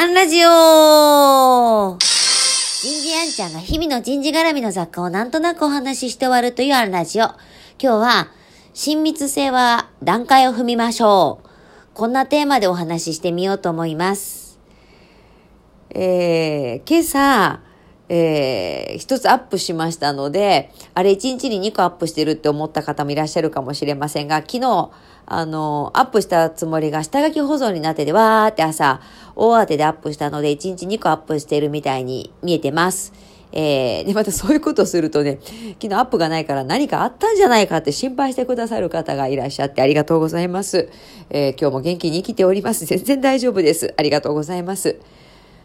アンラジオ人事アンちゃんが日々の人事絡みの雑貨をなんとなくお話しして終わるというアンラジオ。今日は、親密性は段階を踏みましょう。こんなテーマでお話ししてみようと思います。えー、今朝、えー、一つアップしましたので、あれ一日に2個アップしてるって思った方もいらっしゃるかもしれませんが、昨日、あの、アップしたつもりが下書き保存になってて、わーって朝、大当てでアップしたので、1日2個アップしてるみたいに見えてます。えー、で、またそういうことするとね、昨日アップがないから何かあったんじゃないかって心配してくださる方がいらっしゃってありがとうございます。えー、今日も元気に生きております。全然大丈夫です。ありがとうございます。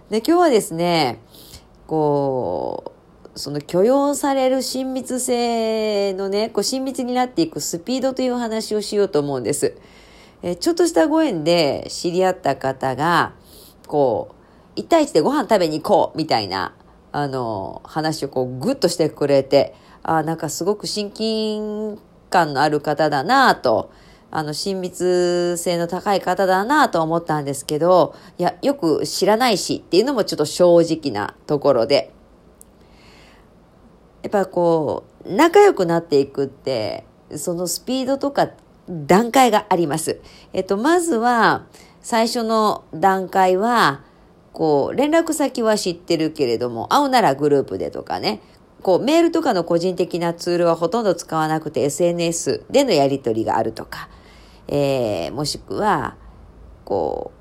で、今日はですね、こう、その許容される親密性のね、こう親密になっていくスピードという話をしようと思うんです。えちょっとしたご縁で知り合った方が、こう、1対1でご飯食べに行こうみたいな、あの、話をこうグッとしてくれて、あなんかすごく親近感のある方だなと、あの、親密性の高い方だなと思ったんですけど、いや、よく知らないしっていうのもちょっと正直なところで。やっぱこう、仲良くなっていくって、そのスピードとか段階があります。えっと、まずは、最初の段階は、こう、連絡先は知ってるけれども、会うならグループでとかね、こう、メールとかの個人的なツールはほとんど使わなくて SNS でのやり取りがあるとか、えー、もしくは、こ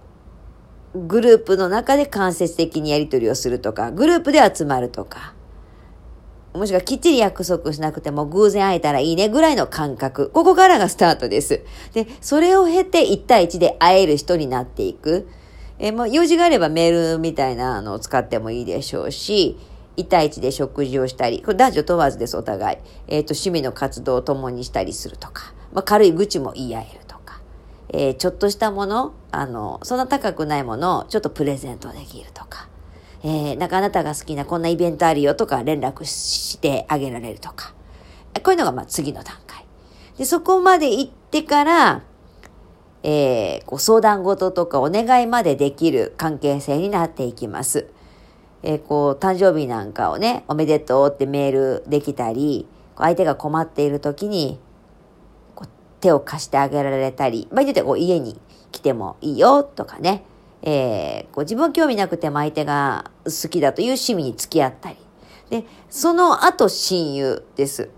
う、グループの中で間接的にやり取りをするとか、グループで集まるとか、もしくはきっちり約束しなくても偶然会えたらいいねぐらいの感覚。ここからがスタートです。で、それを経て1対1で会える人になっていく。えー、もう用事があればメールみたいなのを使ってもいいでしょうし、1対1で食事をしたり、これ男女問わずです、お互い。えっ、ー、と、趣味の活動を共にしたりするとか、まあ、軽い愚痴も言い合えると。えー、ちょっとしたもの、あの、そんな高くないものをちょっとプレゼントできるとか、えー、なんかあなたが好きなこんなイベントあるよとか連絡してあげられるとか、こういうのがまあ次の段階。で、そこまで行ってから、えー、こう相談事とかお願いまでできる関係性になっていきます。えー、こう、誕生日なんかをね、おめでとうってメールできたり、相手が困っている時に、手を貸してあげられたり、場合によってはこう家に来てもいいよとかね、えー、こう自分興味なくても相手が好きだという趣味に付き合ったり。で、その後親友です。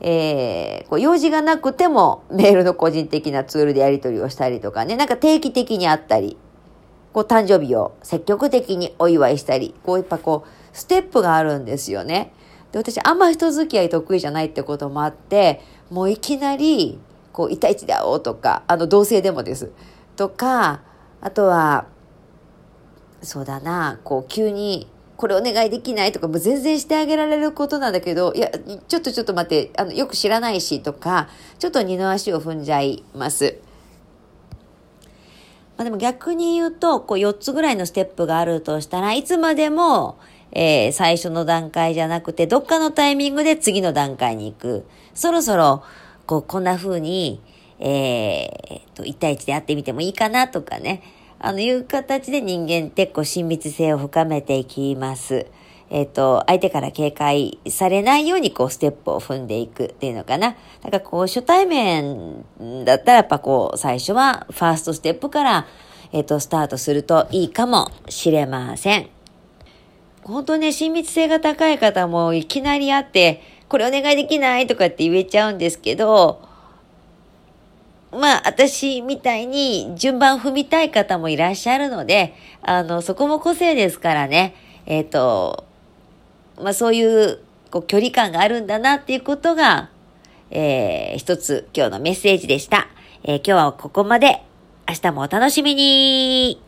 えー、こう用事がなくてもメールの個人的なツールでやり取りをしたりとかね、なんか定期的に会ったり、こう誕生日を積極的にお祝いしたり、こうやっぱこう、ステップがあるんですよね。で、私あんま人付き合い得意じゃないってこともあって、もういきなり、こう、1対1で会おうとか、あの、同性でもです。とか、あとは、そうだな、こう、急に、これお願いできないとか、もう全然してあげられることなんだけど、いや、ちょっとちょっと待って、あの、よく知らないし、とか、ちょっと二の足を踏んじゃいます。まあでも逆に言うと、こう4つぐらいのステップがあるとしたらいつまでも、えー、最初の段階じゃなくて、どっかのタイミングで次の段階に行く。そろそろ、こう、こんな風に、えー、と、1対1で会ってみてもいいかなとかね、あの、いう形で人間ってこう、親密性を深めていきます。えっ、ー、と、相手から警戒されないようにこう、ステップを踏んでいくっていうのかな。だからこう、初対面だったらやっぱこう、最初はファーストステップから、えっ、ー、と、スタートするといいかもしれません。本当ね、親密性が高い方もいきなり会って、これお願いできないとかって言えちゃうんですけど、まあ、私みたいに順番踏みたい方もいらっしゃるので、あの、そこも個性ですからね、えっ、ー、と、まあそういうこう距離感があるんだなっていうことが、えー、一つ今日のメッセージでした。えー、今日はここまで。明日もお楽しみに